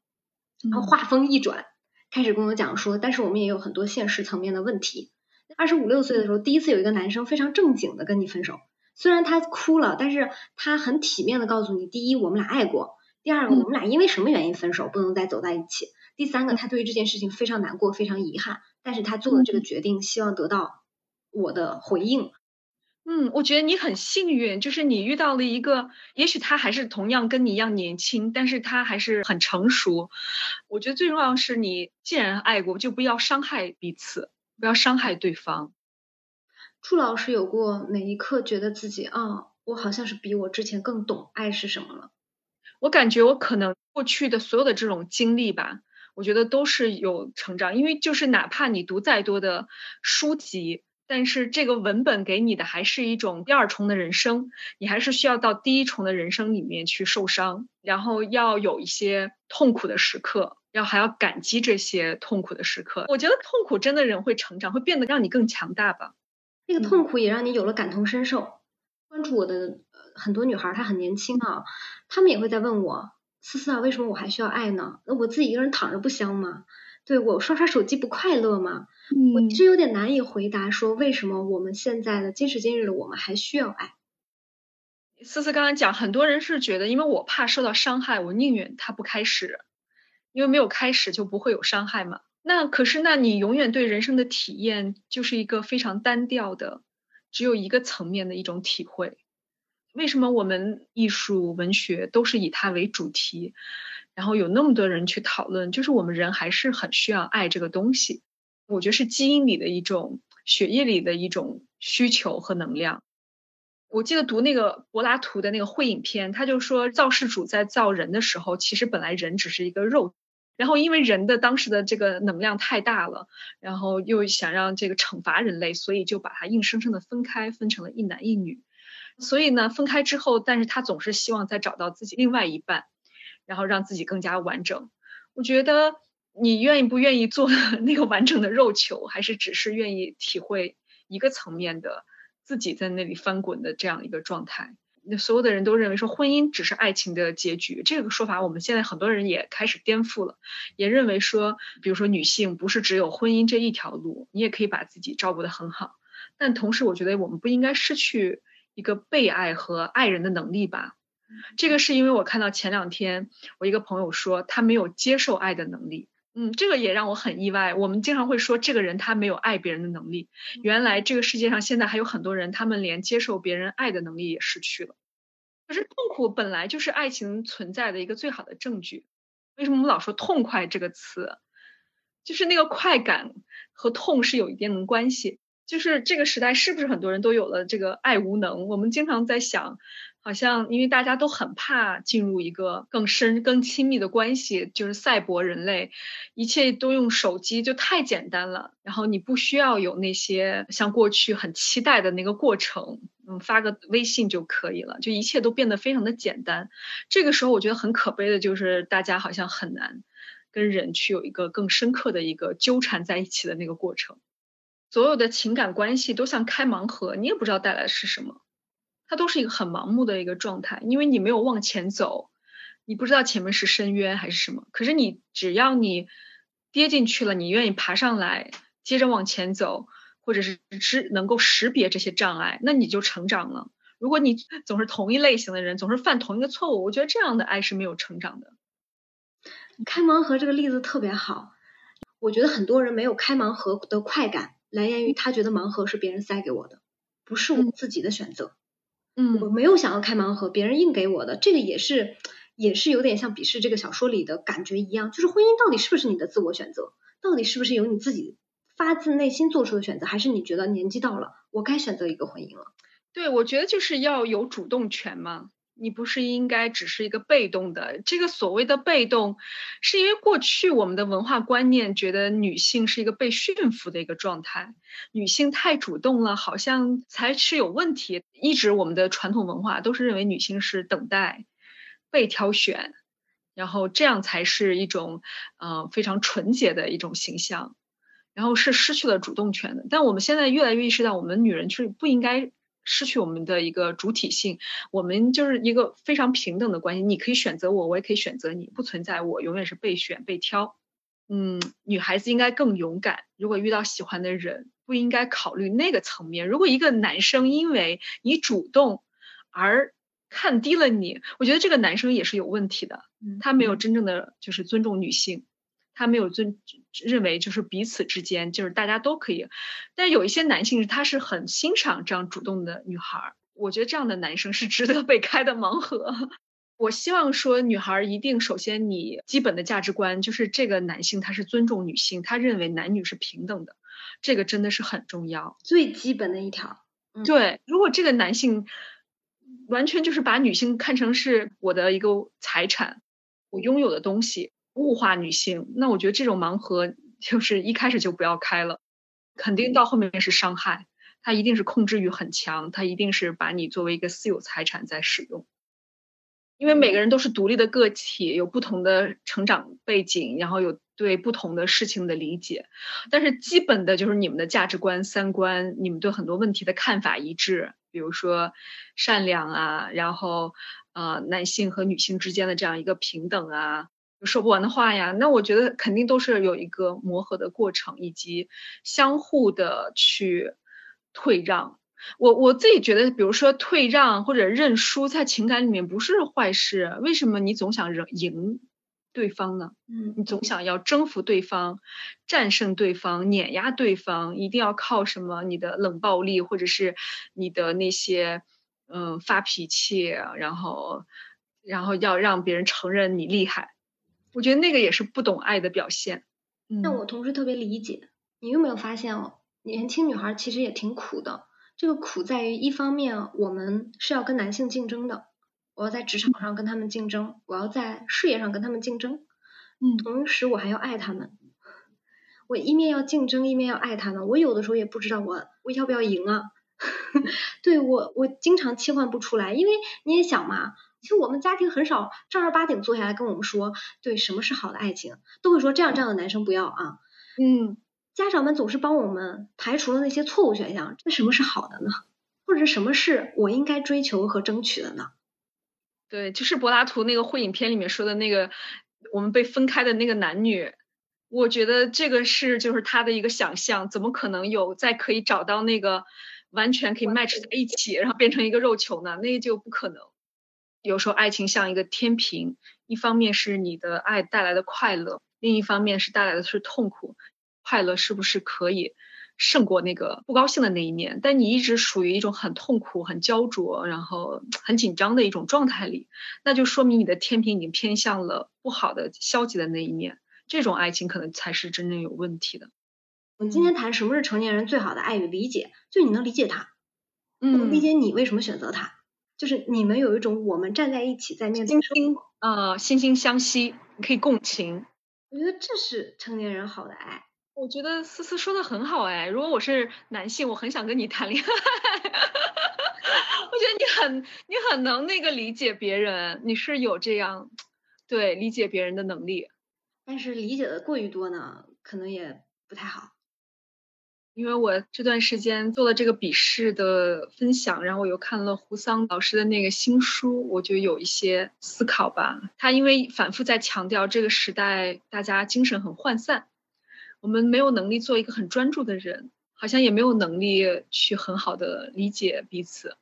然后话锋一转，开始跟我讲说，但是我们也有很多现实层面的问题。二十五六岁的时候，第一次有一个男生非常正经的跟你分手，虽然他哭了，但是他很体面的告诉你：第一，我们俩爱过；第二个，我们俩因为什么原因分手，不能再走在一起。第三个，他对于这件事情非常难过，非常遗憾，但是他做了这个决定，希望得到我的回应。嗯，我觉得你很幸运，就是你遇到了一个，也许他还是同样跟你一样年轻，但是他还是很成熟。我觉得最重要的是，你既然爱过，就不要伤害彼此，不要伤害对方。祝老师有过哪一刻觉得自己啊，我好像是比我之前更懂爱是什么了？我感觉我可能过去的所有的这种经历吧。我觉得都是有成长，因为就是哪怕你读再多的书籍，但是这个文本给你的还是一种第二重的人生，你还是需要到第一重的人生里面去受伤，然后要有一些痛苦的时刻，要还要感激这些痛苦的时刻。我觉得痛苦真的人会成长，会变得让你更强大吧。那个痛苦也让你有了感同身受。关注我的很多女孩，她很年轻啊，她们也会在问我。思思啊，为什么我还需要爱呢？那我自己一个人躺着不香吗？对我刷刷手机不快乐吗？我其实有点难以回答，说为什么我们现在的今时今日的我们还需要爱？思思刚刚讲，很多人是觉得，因为我怕受到伤害，我宁愿他不开始，因为没有开始就不会有伤害嘛。那可是，那你永远对人生的体验就是一个非常单调的，只有一个层面的一种体会。为什么我们艺术文学都是以它为主题，然后有那么多人去讨论？就是我们人还是很需要爱这个东西，我觉得是基因里的一种、血液里的一种需求和能量。我记得读那个柏拉图的那个《会影片》，他就说造世主在造人的时候，其实本来人只是一个肉，然后因为人的当时的这个能量太大了，然后又想让这个惩罚人类，所以就把它硬生生的分开，分成了一男一女。所以呢，分开之后，但是他总是希望再找到自己另外一半，然后让自己更加完整。我觉得你愿意不愿意做 那个完整的肉球，还是只是愿意体会一个层面的自己在那里翻滚的这样一个状态？那所有的人都认为说婚姻只是爱情的结局，这个说法我们现在很多人也开始颠覆了，也认为说，比如说女性不是只有婚姻这一条路，你也可以把自己照顾得很好。但同时，我觉得我们不应该失去一个被爱和爱人的能力吧。这个是因为我看到前两天我一个朋友说他没有接受爱的能力。嗯，这个也让我很意外。我们经常会说这个人他没有爱别人的能力，原来这个世界上现在还有很多人，他们连接受别人爱的能力也失去了。可是痛苦本来就是爱情存在的一个最好的证据。为什么我们老说痛快这个词？就是那个快感和痛是有一定的关系。就是这个时代是不是很多人都有了这个爱无能？我们经常在想。好像因为大家都很怕进入一个更深、更亲密的关系，就是赛博人类，一切都用手机就太简单了。然后你不需要有那些像过去很期待的那个过程，嗯，发个微信就可以了，就一切都变得非常的简单。这个时候我觉得很可悲的就是大家好像很难跟人去有一个更深刻的一个纠缠在一起的那个过程。所有的情感关系都像开盲盒，你也不知道带来的是什么。它都是一个很盲目的一个状态，因为你没有往前走，你不知道前面是深渊还是什么。可是你只要你跌进去了，你愿意爬上来，接着往前走，或者是知能够识别这些障碍，那你就成长了。如果你总是同一类型的人，总是犯同一个错误，我觉得这样的爱是没有成长的。开盲盒这个例子特别好，我觉得很多人没有开盲盒的快感，来源于他觉得盲盒是别人塞给我的，不是我自己的选择。嗯，我没有想要开盲盒，别人硬给我的，这个也是，也是有点像鄙视这个小说里的感觉一样，就是婚姻到底是不是你的自我选择，到底是不是由你自己发自内心做出的选择，还是你觉得年纪到了，我该选择一个婚姻了？对，我觉得就是要有主动权嘛。你不是应该只是一个被动的？这个所谓的被动，是因为过去我们的文化观念觉得女性是一个被驯服的一个状态，女性太主动了，好像才是有问题。一直我们的传统文化都是认为女性是等待、被挑选，然后这样才是一种呃非常纯洁的一种形象，然后是失去了主动权的。但我们现在越来越意识到，我们女人是不应该。失去我们的一个主体性，我们就是一个非常平等的关系。你可以选择我，我也可以选择你，不存在我永远是被选被挑。嗯，女孩子应该更勇敢。如果遇到喜欢的人，不应该考虑那个层面。如果一个男生因为你主动而看低了你，我觉得这个男生也是有问题的。他没有真正的就是尊重女性。他没有尊认为就是彼此之间就是大家都可以，但有一些男性他是很欣赏这样主动的女孩，我觉得这样的男生是值得被开的盲盒。我希望说女孩一定首先你基本的价值观就是这个男性他是尊重女性，他认为男女是平等的，这个真的是很重要，最基本的一条。对，如果这个男性完全就是把女性看成是我的一个财产，我拥有的东西。物化女性，那我觉得这种盲盒就是一开始就不要开了，肯定到后面是伤害，他一定是控制欲很强，他一定是把你作为一个私有财产在使用。因为每个人都是独立的个体，有不同的成长背景，然后有对不同的事情的理解，但是基本的就是你们的价值观、三观，你们对很多问题的看法一致，比如说善良啊，然后呃男性和女性之间的这样一个平等啊。说不完的话呀，那我觉得肯定都是有一个磨合的过程，以及相互的去退让。我我自己觉得，比如说退让或者认输，在情感里面不是坏事。为什么你总想赢赢对方呢？嗯，你总想要征服对方、战胜对方、碾压对方，一定要靠什么？你的冷暴力，或者是你的那些嗯发脾气，然后然后要让别人承认你厉害。我觉得那个也是不懂爱的表现。但我同时特别理解，你有没有发现哦？年轻女孩其实也挺苦的。这个苦在于，一方面我们是要跟男性竞争的，我要在职场上跟他们竞争，我要在事业上跟他们竞争。嗯，同时我还要爱他们。我一面要竞争，一面要爱他们。我有的时候也不知道我我要不要赢啊。对我，我经常切换不出来，因为你也想嘛，其实我们家庭很少正儿八经坐下来跟我们说，对什么是好的爱情，都会说这样这样的男生不要啊。嗯，家长们总是帮我们排除了那些错误选项，那什么是好的呢？或者什么是我应该追求和争取的呢？对，就是柏拉图那个会影片里面说的那个，我们被分开的那个男女。我觉得这个是就是他的一个想象，怎么可能有再可以找到那个完全可以 match 在一起，然后变成一个肉球呢？那就不可能。有时候爱情像一个天平，一方面是你的爱带来的快乐，另一方面是带来的是痛苦。快乐是不是可以胜过那个不高兴的那一面？但你一直属于一种很痛苦、很焦灼，然后很紧张的一种状态里，那就说明你的天平已经偏向了不好的、消极的那一面。这种爱情可能才是真正有问题的。我们今天谈什么是成年人最好的爱与理解，就你能理解他，嗯，理解你为什么选择他，就是你们有一种我们站在一起在面对生活，呃，惺惺相惜，你可以共情。我觉得这是成年人好的爱。我觉得思思说的很好哎，如果我是男性，我很想跟你谈恋爱。我觉得你很你很能那个理解别人，你是有这样对理解别人的能力。但是理解的过于多呢，可能也不太好。因为我这段时间做了这个笔试的分享，然后我又看了胡桑老师的那个新书，我就有一些思考吧。他因为反复在强调这个时代大家精神很涣散，我们没有能力做一个很专注的人，好像也没有能力去很好的理解彼此。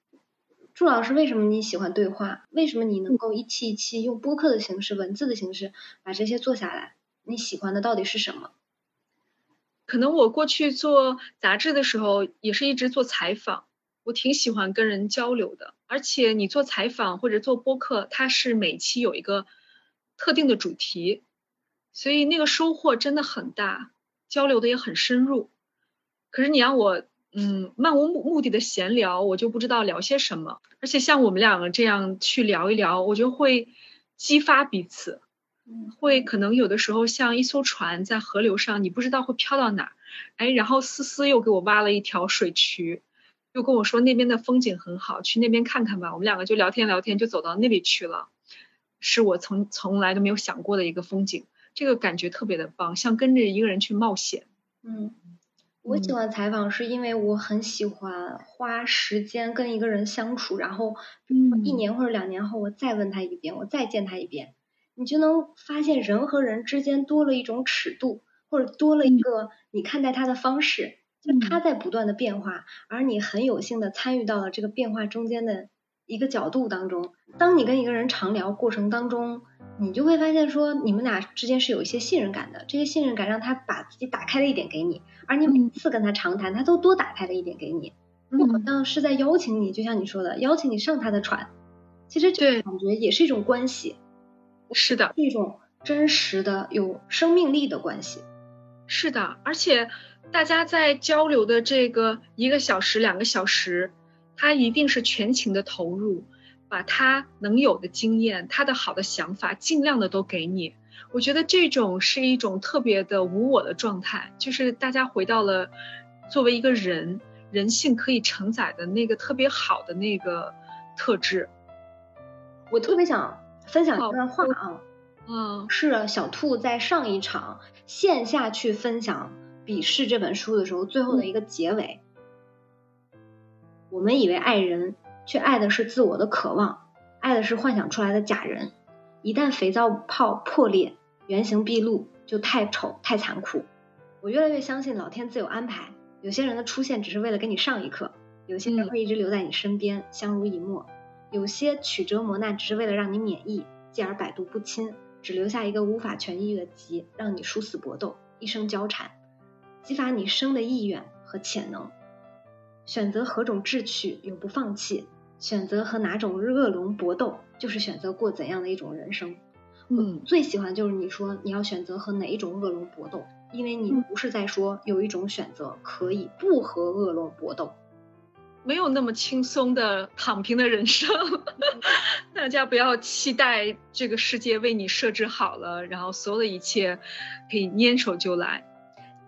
朱老师，为什么你喜欢对话？为什么你能够一期一期用播客的形式、文字的形式把这些做下来？你喜欢的到底是什么？可能我过去做杂志的时候，也是一直做采访，我挺喜欢跟人交流的。而且你做采访或者做播客，它是每期有一个特定的主题，所以那个收获真的很大，交流的也很深入。可是你让我。嗯，漫无目目的的闲聊，我就不知道聊些什么。而且像我们两个这样去聊一聊，我就会激发彼此，会可能有的时候像一艘船在河流上，你不知道会飘到哪儿。哎，然后思思又给我挖了一条水渠，又跟我说那边的风景很好，去那边看看吧。我们两个就聊天聊天，就走到那里去了，是我从从来都没有想过的一个风景，这个感觉特别的棒，像跟着一个人去冒险。嗯。我喜欢采访，是因为我很喜欢花时间跟一个人相处，然后一年或者两年后，我再问他一遍，我再见他一遍，你就能发现人和人之间多了一种尺度，或者多了一个你看待他的方式，就他在不断的变化，而你很有幸的参与到了这个变化中间的一个角度当中。当你跟一个人长聊过程当中，你就会发现说，你们俩之间是有一些信任感的，这些信任感让他把自己打开了一点给你。而你每次跟他长谈，他都多打开了一点给你，就好像是在邀请你，就像你说的，邀请你上他的船。其实这感觉也是一种关系，是的，一种真实的有生命力的关系。是的，而且大家在交流的这个一个小时、两个小时，他一定是全情的投入，把他能有的经验、他的好的想法，尽量的都给你。我觉得这种是一种特别的无我的状态，就是大家回到了作为一个人人性可以承载的那个特别好的那个特质。我特别想分享一段话啊，嗯，是小兔在上一场线下去分享《笔试》这本书的时候，最后的一个结尾。我们以为爱人，却爱的是自我的渴望，爱的是幻想出来的假人。一旦肥皂泡破裂。原形毕露就太丑太残酷。我越来越相信老天自有安排，有些人的出现只是为了给你上一课，有些人会一直留在你身边相濡以沫，有些曲折磨难只是为了让你免疫，继而百毒不侵，只留下一个无法痊愈的疾，让你殊死搏斗，一生交缠，激发你生的意愿和潜能。选择何种志趣，永不放弃；选择和哪种恶龙搏斗，就是选择过怎样的一种人生。嗯，最喜欢就是你说你要选择和哪一种恶龙搏斗，因为你不是在说有一种选择可以不和恶龙搏斗，没有那么轻松的躺平的人生，大家不要期待这个世界为你设置好了，然后所有的一切可以拈手就来。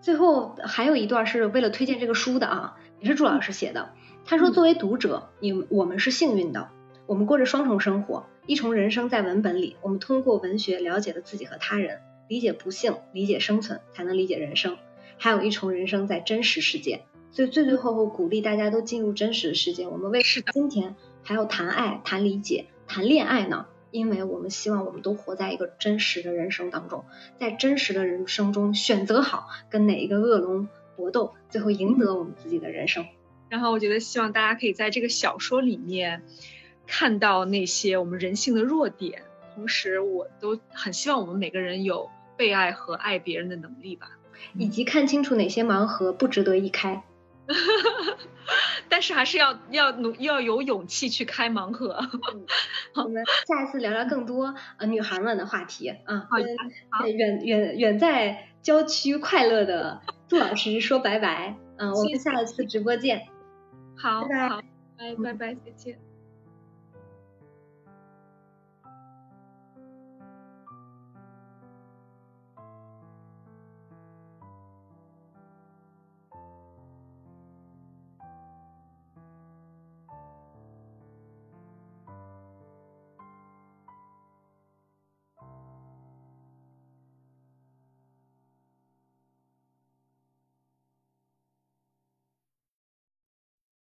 最后还有一段是为了推荐这个书的啊，也是朱老师写的。他说：“作为读者，你我们是幸运的，我们过着双重生活，一重人生在文本里，我们通过文学了解了自己和他人，理解不幸，理解生存，才能理解人生。还有一重人生在真实世界。”所以最最后后鼓励大家都进入真实的世界。我们为今天还要谈爱、谈理解、谈恋爱呢？因为我们希望我们都活在一个真实的人生当中，在真实的人生中选择好跟哪一个恶龙搏斗，最后赢得我们自己的人生。然后我觉得希望大家可以在这个小说里面看到那些我们人性的弱点，同时我都很希望我们每个人有被爱和爱别人的能力吧，以及看清楚哪些盲盒不值得一开。但是还是要要努要有勇气去开盲盒。我们下一次聊聊更多呃女孩们的话题啊。好，远远远在郊区快乐的杜老师说拜拜。嗯，我们下一次直播见。好，好，拜拜拜，再见。